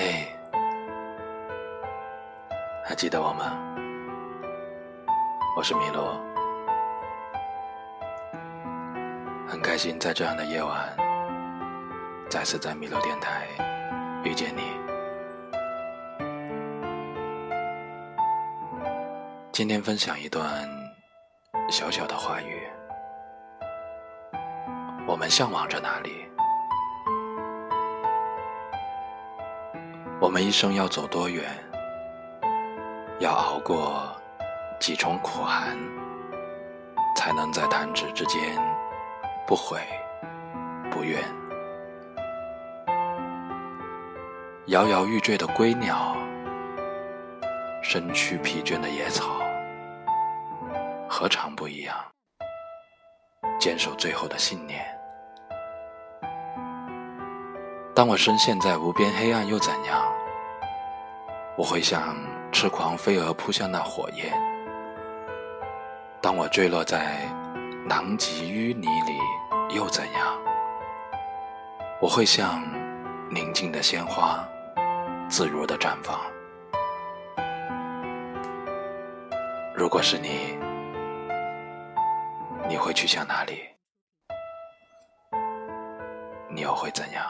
嘿还记得我吗？我是米洛。很开心在这样的夜晚再次在米洛电台遇见你。今天分享一段小小的话语。我们向往着哪里？我们一生要走多远？要熬过几重苦寒，才能在弹指之间不悔不怨。摇摇欲坠的归鸟，身躯疲倦的野草，何尝不一样？坚守最后的信念。当我深陷在无边黑暗，又怎样？我会像。痴狂飞蛾扑向那火焰。当我坠落在狼藉淤泥里，又怎样？我会像宁静的鲜花，自如的绽放。如果是你，你会去向哪里？你又会怎样？